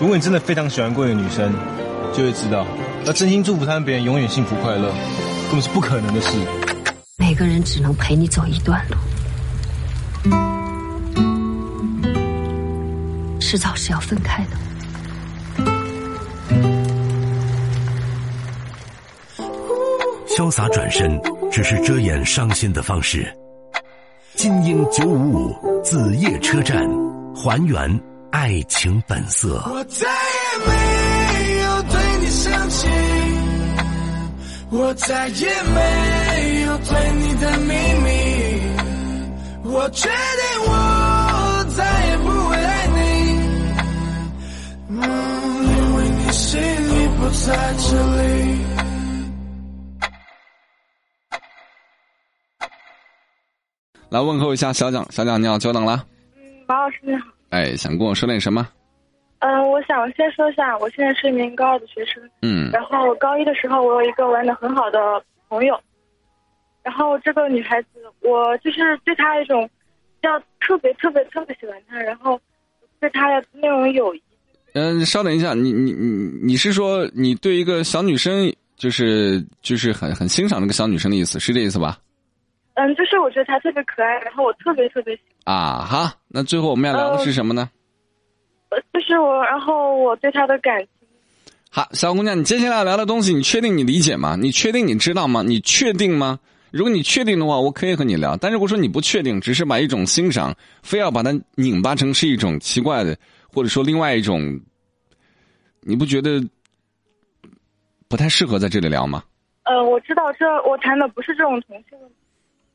如果你真的非常喜欢过一个女生，就会知道，要真心祝福他们别人永远幸福快乐，根本是不可能的事。每个人只能陪你走一段路，迟早是要分开的。潇洒转身只是遮掩伤心的方式。金鹰九五五子夜车站，还原爱情本色。我再也没有对你生气，我再也没有对你的秘密，我确定我再也不会爱你，嗯，因为你心里不在这里。来问候一下小蒋，小蒋你好，久等了。嗯，马老师你好。哎，想跟我说点什么？嗯，我想先说一下，我现在是一名高二的学生。嗯。然后高一的时候，我有一个玩的很好的朋友，然后这个女孩子，我就是对她一种，叫特别特别特别喜欢她，然后对她的那种友谊。嗯，稍等一下，你你你你是说你对一个小女生，就是就是很很欣赏那个小女生的意思，是这意思吧？嗯，就是我觉得她特别可爱，然后我特别特别喜欢啊。哈，那最后我们要聊的是什么呢？呃，就是我，然后我对他的感情。好，小姑娘，你接下来要聊的东西，你确定你理解吗？你确定你知道吗？你确定吗？如果你确定的话，我可以和你聊。但如果说你不确定，只是把一种欣赏，非要把它拧巴成是一种奇怪的，或者说另外一种，你不觉得不太适合在这里聊吗？呃，我知道，这我谈的不是这种同性。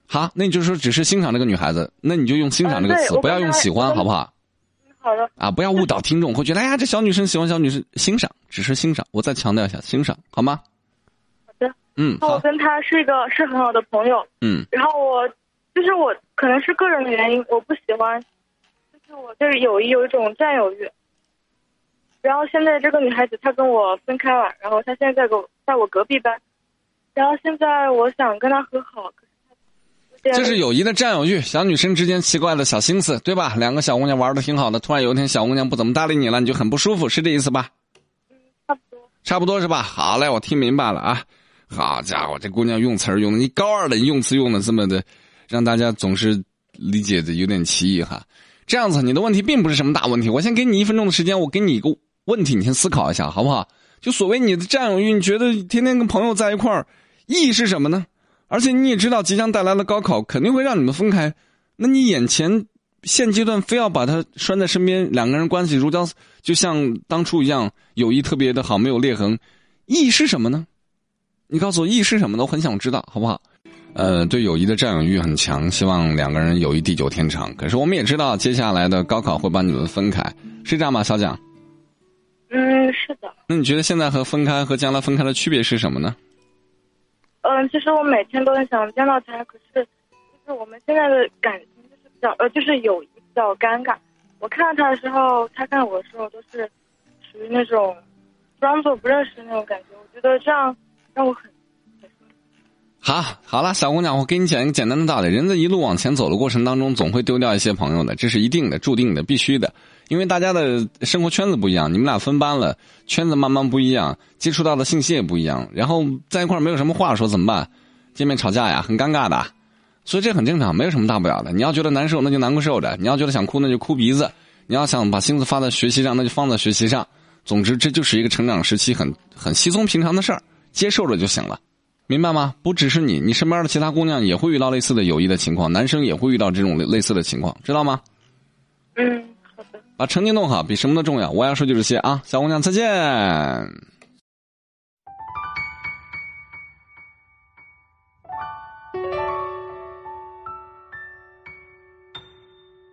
好，那你就说只是欣赏这个女孩子，那你就用欣赏这个词，不要用喜欢，好不好？好的。啊，不要误导听众，会觉得哎呀，这小女生喜欢小女生，欣赏只是欣赏。我再强调一下，欣赏，好吗？好的。嗯。我跟他是一个是很好的朋友。嗯。然后我就是我可能是个人的原因，我不喜欢，就是我对友谊有一种占有欲。然后现在这个女孩子她跟我分开了，然后她现在在我在我隔壁班，然后现在我想跟她和好。这是友谊的占有欲，小女生之间奇怪的小心思，对吧？两个小姑娘玩的挺好的，突然有一天小姑娘不怎么搭理你了，你就很不舒服，是这意思吧？嗯，差不多。差不多是吧？好嘞，我听明白了啊！好家伙，这姑娘用词儿用的，你高二的用词用的这么的，让大家总是理解的有点歧义哈。这样子，你的问题并不是什么大问题。我先给你一分钟的时间，我给你一个问题，你先思考一下，好不好？就所谓你的占有欲，你觉得天天跟朋友在一块儿，意义是什么呢？而且你也知道，即将带来的高考肯定会让你们分开，那你眼前现阶段非要把他拴在身边，两个人关系如胶，就像当初一样，友谊特别的好，没有裂痕，意义是什么呢？你告诉我意义是什么呢？我很想知道，好不好？呃，对友谊的占有欲很强，希望两个人友谊地久天长。可是我们也知道，接下来的高考会把你们分开，是这样吗，小蒋？嗯，是的。那你觉得现在和分开和将来分开的区别是什么呢？嗯，其实我每天都很想见到他，可是，就是我们现在的感情就是比较呃，就是有比较尴尬。我看到他的时候，他看我的时候，都是属于那种装作不认识的那种感觉。我觉得这样让我很。好，好了，小姑娘，我给你讲一个简单的道理：人在一路往前走的过程当中，总会丢掉一些朋友的，这是一定的、注定的、必须的。因为大家的生活圈子不一样，你们俩分班了，圈子慢慢不一样，接触到的信息也不一样，然后在一块没有什么话说怎么办？见面吵架呀，很尴尬的，所以这很正常，没有什么大不了的。你要觉得难受，那就难过受着；你要觉得想哭，那就哭鼻子；你要想把心思发在学习上，那就放在学习上。总之，这就是一个成长时期很很稀松平常的事儿，接受着就行了。明白吗？不只是你，你身边的其他姑娘也会遇到类似的友谊的情况，男生也会遇到这种类似的情况，知道吗？嗯，好的。把成绩弄好，比什么都重要。我要说就这些啊，小姑娘再见。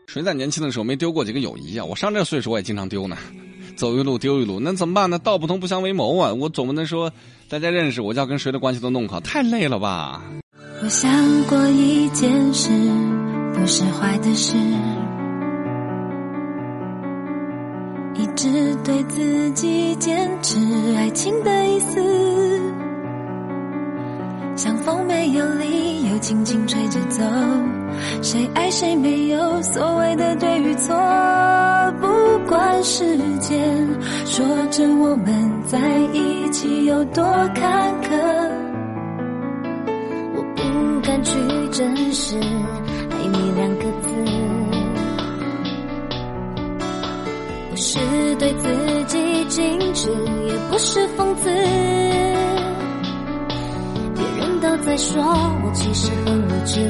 谁在年轻的时候没丢过几个友谊啊？我上这岁数我也经常丢呢。走一路丢一路，那怎么办呢？道不同不相为谋啊！我总不能说大家认识，我就要跟谁的关系都弄好，太累了吧？我想过一件事，不是坏的事，一直对自己坚持爱情的意思，像风没有理由轻轻吹着走，谁爱谁没有所谓的对与错，管时间，说着我们在一起有多坎坷。我不敢去证实爱你两个字，不是对自己矜持，也不是讽刺。别人都在说我其实很无知，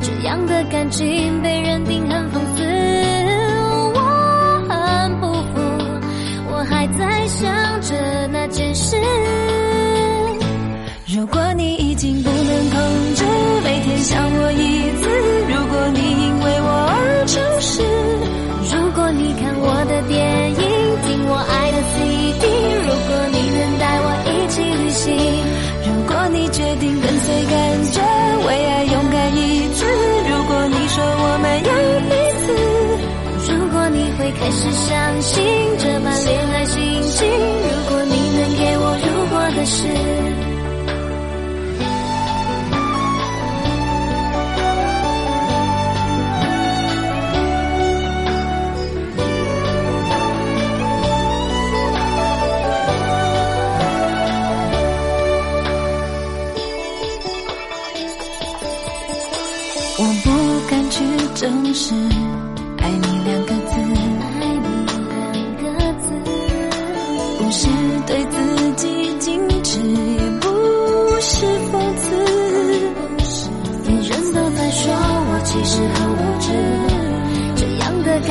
这样的感情被认定很讽刺。想着那件事。如果你已经不能控制，每天想我一次；如果你因为我而诚实，如果你看我的电影，听我爱的 CD，如果你能带我一起旅行，如果你决定跟随感觉，为爱勇敢一次；如果你说我们有彼此，如果你会开始相信是。我不敢去证实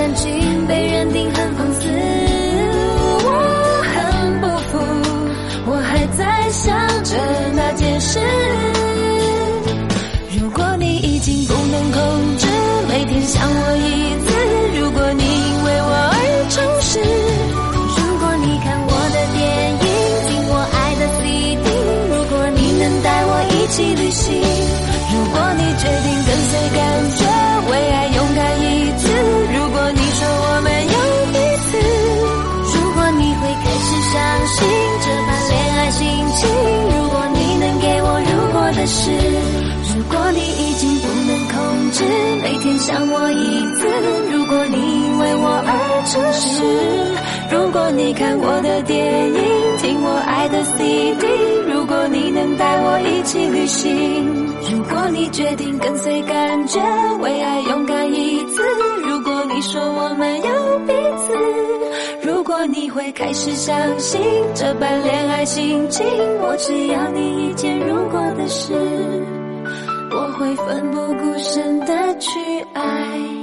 感情被认定很讽刺。我很不服，我还在想着那件事。如果你已经不能控制，每天想我一次；如果你因为我而诚实，如果你看我的电影，听我爱的 CD，如果你能带我一起旅行，如果你决定跟随感觉，是。如果你已经不能控制，每天想我一次；如果你为我而诚实，如果你看我的电影，听我爱的 CD，如果你能带我一起旅行，如果你决定跟随感觉，为爱勇敢一次；如果你说我们有彼此，如果你会开始相信这般恋爱心情，我只要你一件如果是。我会奋不顾身的去爱。